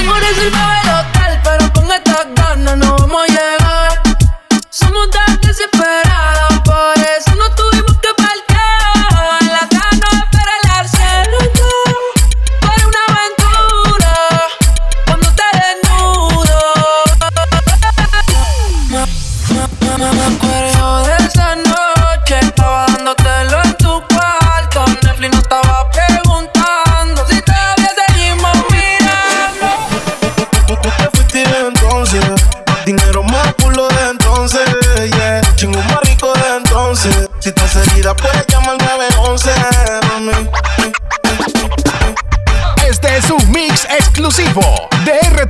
Seguro es el bebé local, pero con estas ganas no vamos a llegar.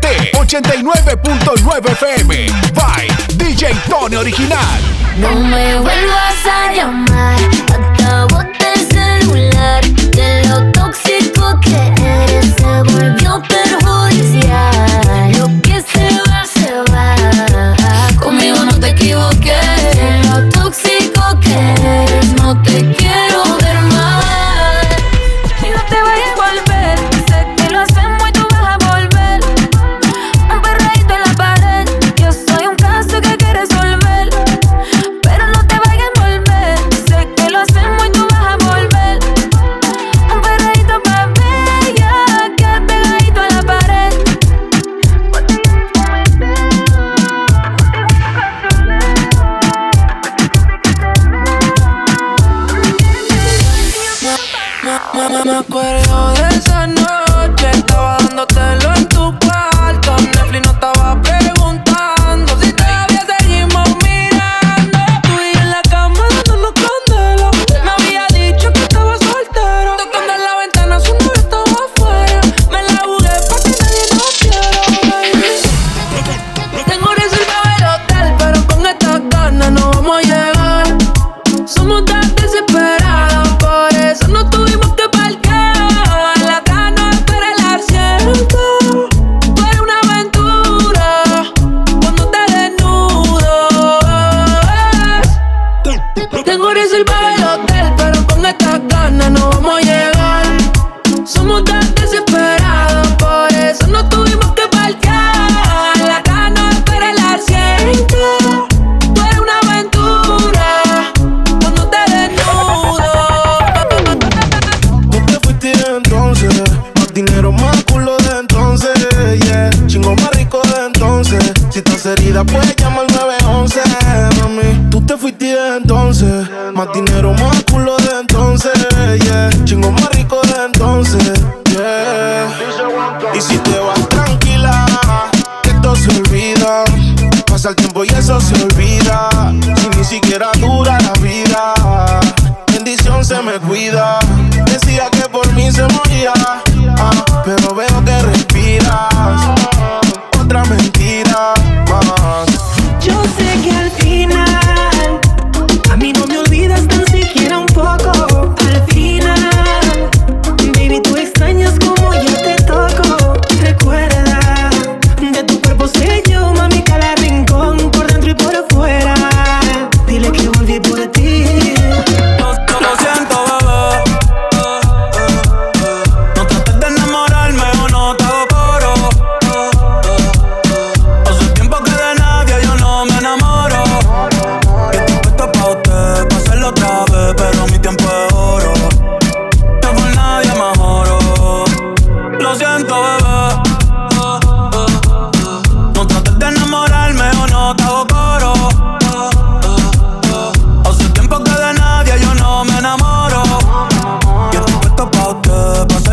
89.9 FM. By DJ Tony Original. No me vuelvas a llamar. Acabo del celular de lo tóxico que Me acuerdo de esa noche, estaba dándote los eres el witty de entonces. Más dinero, más culo de entonces. Yeah. Chingo más rico de entonces. Yeah. Y si te vas tranquila, que todo se olvida. Pasa el tiempo y eso se olvida. Si ni siquiera dura la vida. Bendición se me cuida. Decía que por mí se moría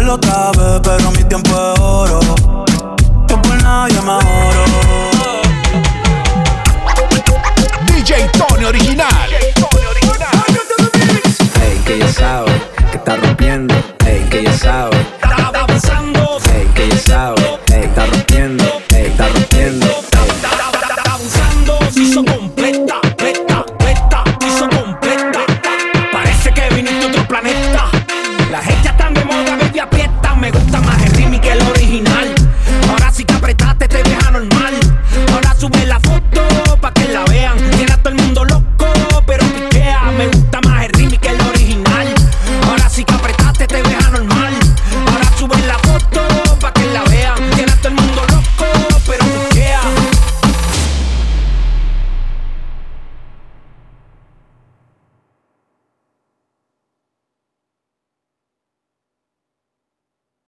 pelota me gusta más el remix que el original.